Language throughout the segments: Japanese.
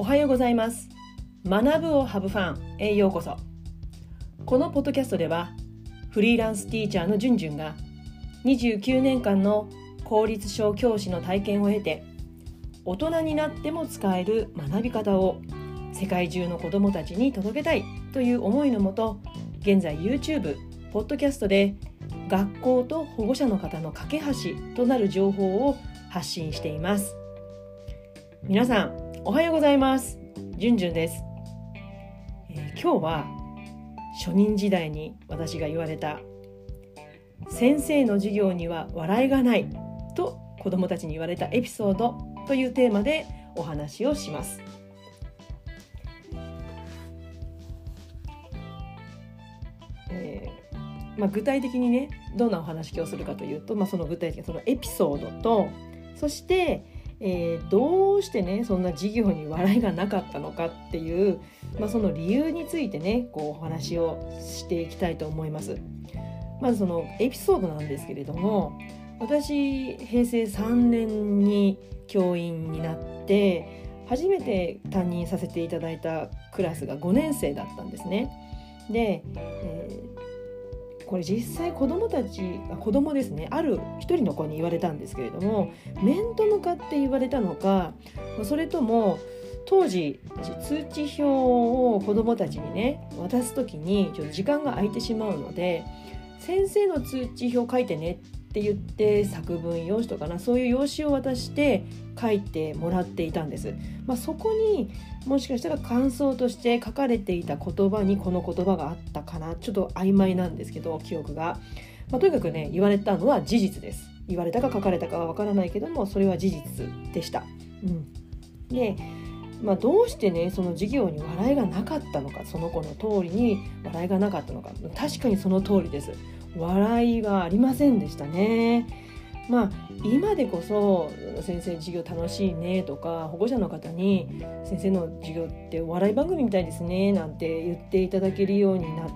おはようございます。学ぶをハブファンへようこそ。このポッドキャストではフリーランスティーチャーのじゅんじゅんが29年間の公立小教師の体験を経て大人になっても使える学び方を世界中の子どもたちに届けたいという思いのもと現在 YouTube、ポッドキャストで学校と保護者の方の架け橋となる情報を発信しています。皆さんおはようございますじゅんじゅんです、えー、今日は初任時代に私が言われた先生の授業には笑いがないと子どもたちに言われたエピソードというテーマでお話をします。えまあ、具体的にねどんなお話をするかというと、まあ、その具体的なそのエピソードとそして、えー、どうしてねそんな授業に笑いがなかったのかっていう、まあ、その理由についてねこうお話をしていきたいと思います。まずそのエピソードなんですけれども私平成3年に教員になって初めて担任させていただいたクラスが5年生だったんですね。で、これ実際子どもたち子供ですね。ある一人の子に言われたんですけれども面と向かって言われたのかそれとも当時通知表を子どもたちにね渡す時にちょっと時間が空いてしまうので先生の通知表書いてねって言って作文用紙とかなそういう用紙を渡して書いてもらっていたんです。まあ、そこにもしかしたら感想として書かれていた言葉にこの言葉があったかな。ちょっと曖昧なんですけど記憶が、まあ、とにかくね言われたのは事実です。言われたか書かれたかはわからないけどもそれは事実でした。うん、でまあ、どうしてねその授業に笑いがなかったのかその子の通りに笑いがなかったのか。確かにその通りです。笑いはありませんでしたね。まあ今でこそ先生授業楽しいねとか保護者の方に先生の授業ってお笑い番組みたいですねなんて言っていただけるようになっ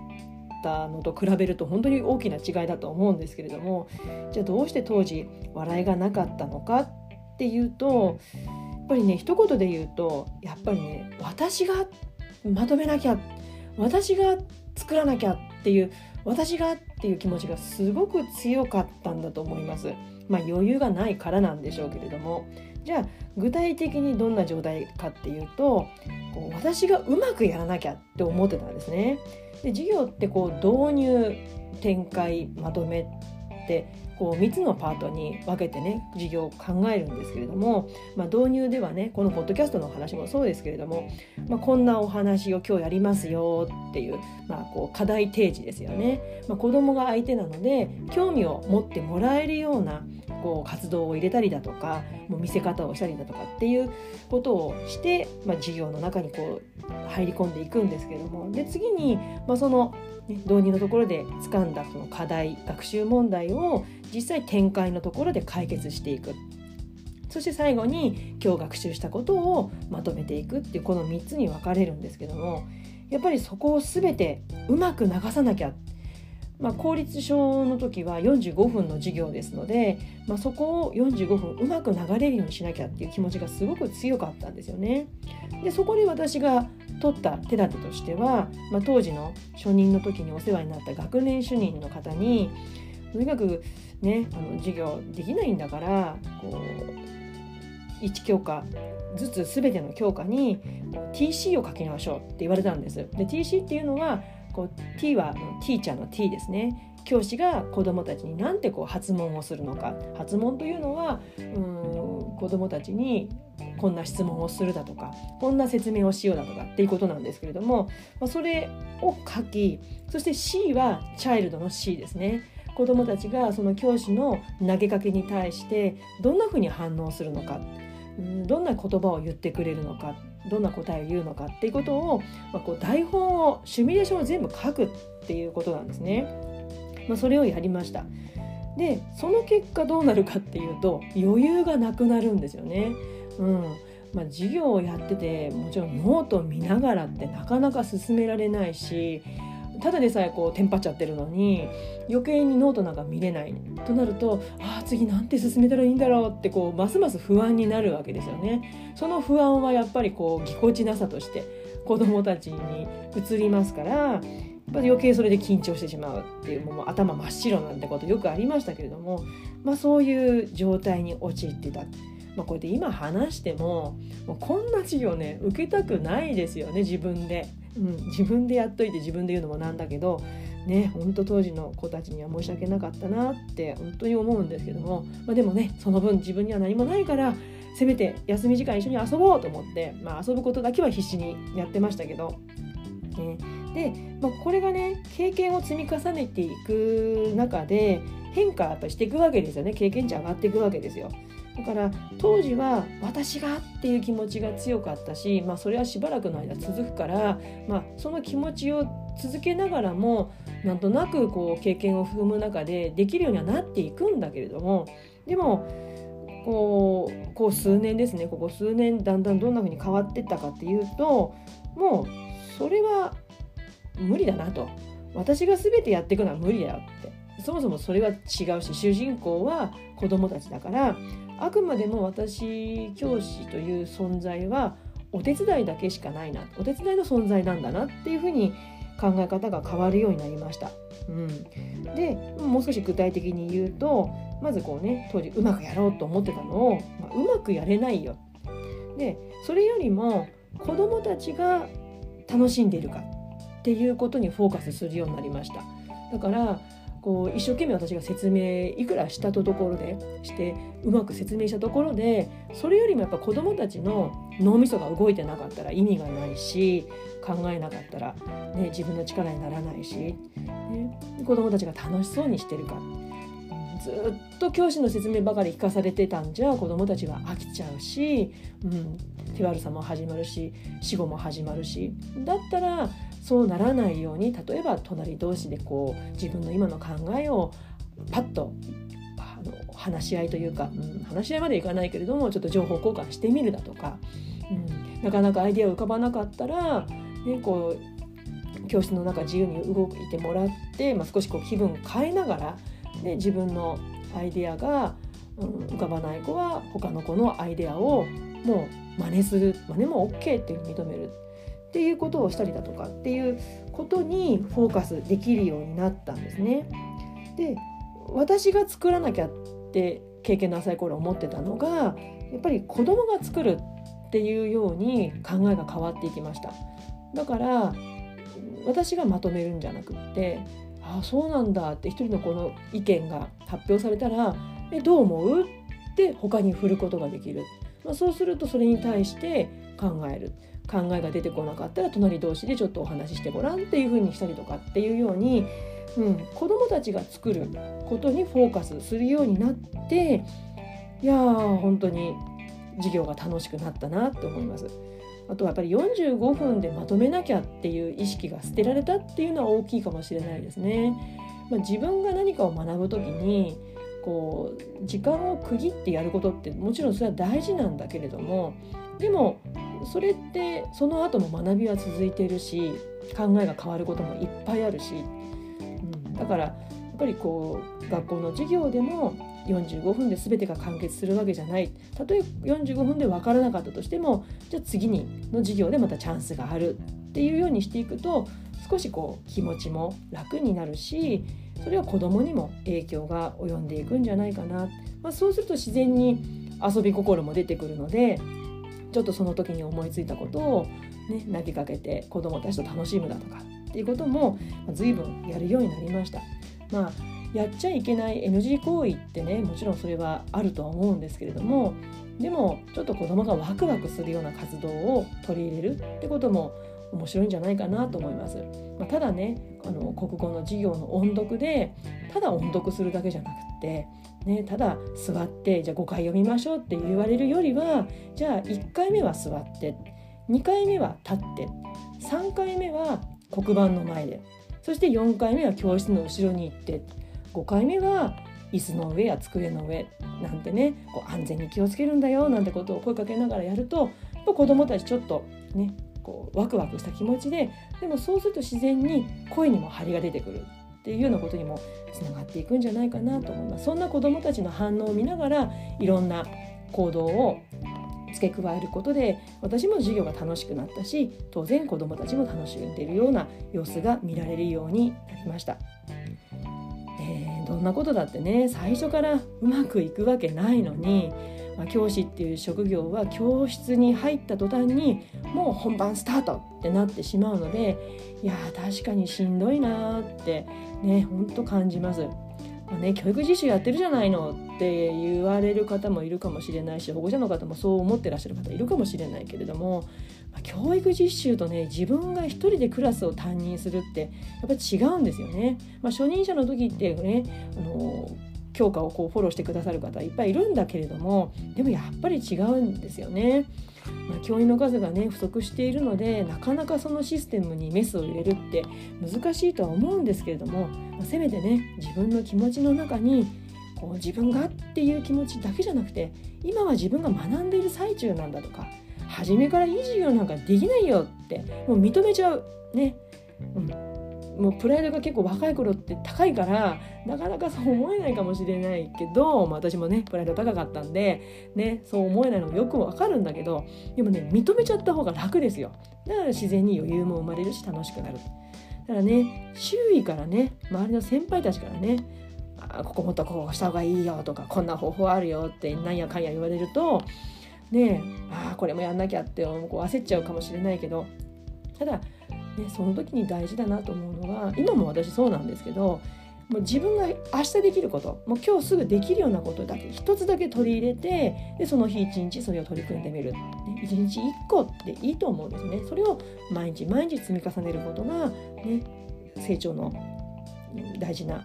たのと比べると本当に大きな違いだと思うんですけれどもじゃあどうして当時笑いがなかったのかっていうとやっぱりね一言で言うとやっぱりね私がまとめなきゃ私が作らなきゃっていう私がっていう気持ちがすごく強かったんだと思います。まあ余裕がないからなんでしょうけれどもじゃあ具体的にどんな状態かっていうとこう私がうまくやらなきゃって思ってたんですね。で授業ってこう導入展開まとめってこう3つのパートに分けてね授業を考えるんですけれども、まあ、導入ではねこのポッドキャストの話もそうですけれども、まあ、こんなお話を今日やりますよっていう,、まあ、こう課題提示ですよね、まあ、子供が相手なので興味を持ってもらえるようなこう活動を入れたりだとかもう見せ方をしたりだとかっていうことをして、まあ、授業の中にこう入り込んでいくんですけれどもで次に、まあ、そのね、導入のところで掴んだその課題学習問題を実際展開のところで解決していくそして最後に今日学習したことをまとめていくっていうこの3つに分かれるんですけどもやっぱりそこを全てうまく流さなきゃまあ、公立小の時は45分の授業ですので、まあ、そこを45分うまく流れるようにしなきゃっていう気持ちがすごく強かったんですよね。でそこに私が取った手立てとしては、まあ、当時の初任の時にお世話になった学年主任の方にとにかくねあの授業できないんだからこう1教科ずつ全ての教科に TC を書きましょうって言われたんです。で TC っていうのはこう T はティーチャーの T ですね。教師が子どもたちに何てこう発問をするのか。発問というのはうん子どもたちにこんな質問をするだとかこんな説明をしようだとかっていうことなんですけれども、まあ、それを書きそして C はチャイルドの C ですね。子どもたちがその教師の投げかけに対してどんなふうに反応するのかどんな言葉を言ってくれるのかどんな答えを言うのかっていうことを、まあ、こう台本をシミュレーションを全部書くっていうことなんですね。まあ、それをやりました。でその結果どうなるかっていうと余裕がなくなるんですよね。うんまあ、授業をやっててもちろんノートを見ながらってなかなか進められないしただでさえこうテンパっちゃってるのに余計にノートなんか見れないとなるとああ次なんて進めたらいいんだろうってこうますます不安になるわけですよね。その不安はやっぱりこうぎこちなさとして子どもたちに移りますからやっぱり余計それで緊張してしまうっていうもう頭真っ白なんてことよくありましたけれども、まあ、そういう状態に陥ってた。まあ、こうやって今話してももうこんな授業ね受けたくないですよね自分で、うん、自分でやっといて自分で言うのもなんだけどね本当当時の子たちには申し訳なかったなって本当に思うんですけども、まあ、でもねその分自分には何もないからせめて休み時間一緒に遊ぼうと思って、まあ、遊ぶことだけは必死にやってましたけど、ね、で、まあ、これがね経験を積み重ねていく中で変化やっぱしていくわけですよね。経験値上がっていくわけですよ。だから当時は私がっていう気持ちが強かったし、まあ、それはしばらくの間続くから、まあ、その気持ちを続けながらもなんとなくこう経験を踏む中でできるようにはなっていくんだけれどもでもこうこう数年ですねここ数年だんだんどんな風に変わっていったかっていうともうそれは無理だなと。私が全てやっていくのは無理だよって。そもそもそれは違うし主人公は子供たちだからあくまでも私教師という存在はお手伝いだけしかないなお手伝いの存在なんだなっていうふうに考え方が変わるようになりました。うん、でもう少し具体的に言うとまずこうね当時うまくやろうと思ってたのを、まあ、うまくやれないよ。でそれよりも子どもたちが楽しんでいるかっていうことにフォーカスするようになりました。だからこう一生懸命私が説明いくらしたところでしてうまく説明したところでそれよりもやっぱ子どもたちの脳みそが動いてなかったら意味がないし考えなかったら、ね、自分の力にならないし、ね、子どもたちが楽しそうにしてるか。ずっと教師の説明ばかり聞かされてたんじゃ子どもたちは飽きちゃうし、うん、手悪さも始まるし死後も始まるし。だったらそうならないように例えば隣同士でこう自分の今の考えをパッとあの話し合いというか、うん、話し合いまでいかないけれどもちょっと情報交換してみるだとか、うん、なかなかアイデア浮かばなかったら、ね、こう教室の中自由に動いてもらって、まあ、少しこう気分変えながら、ね、自分のアイデアが、うん、浮かばない子は他の子のアイデアをもう真似する真似も OK っていう認める。っていうことをしたりだとかっていうことにフォーカスできるようになったんですね。で私が作らなきゃって経験の浅い頃思ってたのがやっぱり子供が作るっていうように考えが変わっていきました。だから私がまとめるんじゃなくってああそうなんだって一人の子の意見が発表されたら「えどう思う?」って他に振ることができる、まあ、そうするとそれに対して考える考えが出てこなかったら隣同士でちょっとお話ししてごらんっていう風にしたりとかっていうように、うん、子どもたちが作ることにフォーカスするようになっていやー本当に授業が楽しくなったなって思います。あとはやっぱり45分でまとめなきゃっていう意識が捨てられたっていうのは大きいかもしれないですね。まあ、自分が何かを学ぶ時にこう時間を区切ってやることってもちろんそれは大事なんだけれどもでもそれってその後も学びは続いているし考えが変わることもいっぱいあるし、うん、だからやっぱりこう学校の授業でも45分で全てが完結するわけじゃない。たとえ45分で分からなかったとしてもじゃあ次にの授業でまたチャンスがあるっていうようにしていくと少しこう気持ちも楽になるしそれは子どもにも影響が及んでいくんじゃないかな、まあ、そうすると自然に遊び心も出てくるのでちょっとその時に思いついたことを、ね、投げかけて子どもたちと楽しむだとかっていうことも随分やるようになりました。まあやっちゃいけない NG 行為ってねもちろんそれはあるとは思うんですけれどもでもちょっと子どもがワクワクするような活動を取り入れるってことも面白いんじゃないかなと思います。まあ、ただねあの国語の授業の音読でただ音読するだけじゃなくってね、ただ座ってじゃあ5回読みましょうって言われるよりはじゃあ1回目は座って2回目は立って3回目は黒板の前でそして4回目は教室の後ろに行って5回目は椅子の上や机の上なんてねこう安全に気をつけるんだよなんてことを声かけながらやると子どもたちちょっとねこうワクワクした気持ちででもそうすると自然に声にも張りが出てくるっていうようなことにもつながっていくんじゃないかなと思いますそんな子どもたちの反応を見ながらいろんな行動を付け加えることで私も授業が楽しくなったし当然子どもたちも楽しんでいるような様子が見られるようになりました。えー、どんなことだってね最初からうまくいくわけないのに、まあ、教師っていう職業は教室に入った途端にもう本番スタートってなってしまうのでいや確かにしんどいなってねほんと感じます。あね、教育実習やってるじゃないのって言われる方もいるかもしれないし保護者の方もそう思ってらっしゃる方いるかもしれないけれども、まあ、教育実習とね自分が一人でクラスを担任するってやっぱり違うんですよね。まあ、初任者の時ってねあの教科をこうフォローしてくださる方いっぱいいるんだけれどもでもやっぱり違うんですよね。まあ、教員の数がね不足しているのでなかなかそのシステムにメスを入れるって難しいとは思うんですけれども、まあ、せめてね自分の気持ちの中にこう自分がっていう気持ちだけじゃなくて今は自分が学んでいる最中なんだとか初めからいい授業なんかできないよってもう認めちゃう。ね、うん、もうプライドが結構若い頃って高いからなかなかそう思えないかもしれないけど、まあ、私もねプライド高かったんで、ね、そう思えないのもよくわかるんだけどでもね認めちゃった方が楽ですよ。だから自然に余裕も生まれるし楽しくなる。だからね周囲からね周りの先輩たちからねあここもっとこうした方がいいよとかこんな方法あるよってなんやかんや言われるとねああこれもやんなきゃってこう焦っちゃうかもしれないけどただね、その時に大事だなと思うのが今も私そうなんですけどもう自分が明日できることもう今日すぐできるようなことだけ一つだけ取り入れてでその日一日それを取り組んでみる、ね、一日一個でいいと思うんですね。それを毎日毎日積み重ねることが、ね、成長の大事な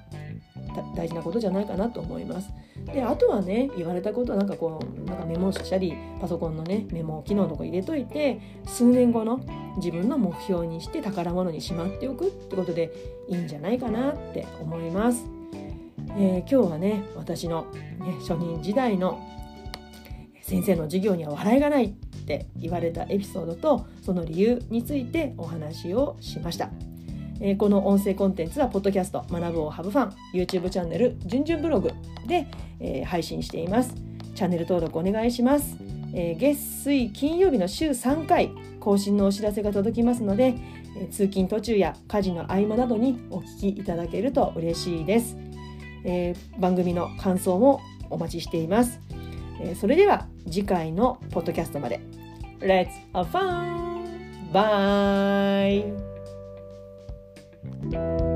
大事なことじゃないかなと思います。であとはね言われたことなんかこうなんかメモしたりパソコンのねメモ機能とか入れといて数年後の自分の目標にして宝物にしまっておくってことでいいんじゃないかなって思います。えー、今日はね私の、ね、初任時代の先生の授業には笑いがないって言われたエピソードとその理由についてお話をしました。えー、この音声コンテンツはポッドキャスト学ぶをハブファン YouTube チャンネルじゅんじゅんブログで、えー、配信しています。チャンネル登録お願いします、えー、月水金曜日の週3回更新のお知らせが届きますので、え通勤途中や家事の合間などにお聞きいただけると嬉しいです、え番組の感想もお待ちしています、えそれでは次回のポッドキャストまで。Let's have fun! Bye! Thank you.